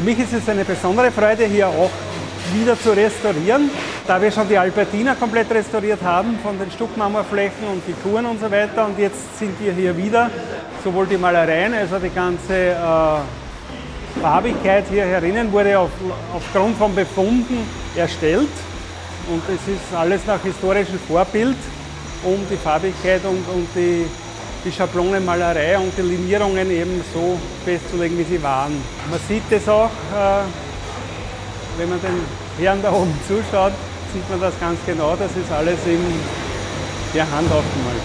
Für mich ist es eine besondere Freude, hier auch wieder zu restaurieren, da wir schon die Albertina komplett restauriert haben von den Stuckmarmorflächen und Figuren und so weiter. Und jetzt sind wir hier wieder, sowohl die Malereien als auch die ganze äh, Farbigkeit hier herinnen wurde auf, aufgrund von Befunden erstellt. Und es ist alles nach historischem Vorbild, um die Farbigkeit und, und die, die Schablonenmalerei und die Linierungen eben so festzulegen, wie sie waren. Man sieht das auch, äh, wenn man den Herren da oben zuschaut, sieht man das ganz genau. Das ist alles in der Hand aufgemalt.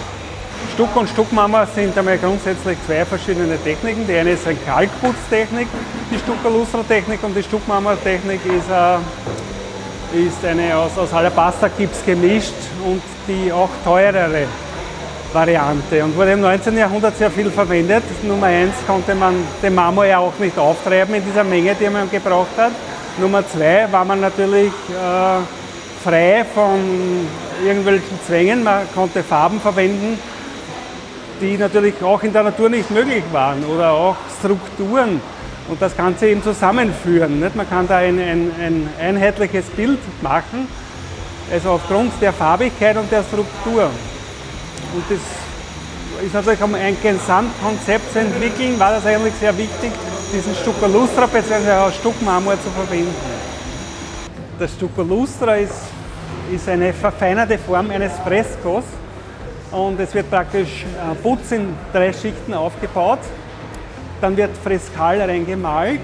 Stuck und Stuckmarmor sind einmal grundsätzlich zwei verschiedene Techniken. Die eine ist eine Kalkputztechnik, die Stuckerlustra-Technik und die Stuckmarmor-Technik ist, äh, ist eine aus, aus Alabaster-Gips gemischt und die auch teurere Variante und wurde im 19. Jahrhundert sehr viel verwendet. Nummer eins konnte man den Marmor ja auch nicht auftreiben in dieser Menge, die man gebraucht hat. Nummer zwei war man natürlich äh, frei von irgendwelchen Zwängen. Man konnte Farben verwenden, die natürlich auch in der Natur nicht möglich waren oder auch Strukturen und das Ganze eben zusammenführen. Nicht? Man kann da ein, ein, ein einheitliches Bild machen, also aufgrund der Farbigkeit und der Struktur. Und das ist natürlich, ein Gesamtkonzept zu entwickeln, war das eigentlich sehr wichtig, diesen Stucco Lustra bzw. auch Stuckmarmor zu verwenden. Das Stucco Lustra ist, ist eine verfeinerte Form eines Freskos und es wird praktisch äh, Putz in drei Schichten aufgebaut. Dann wird Freskal reingemalt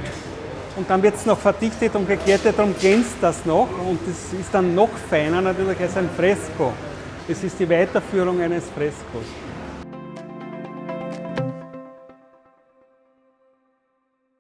und dann wird es noch verdichtet und geglättet, darum glänzt das noch und es ist dann noch feiner natürlich als ein Fresko. Es ist die Weiterführung eines Freskos.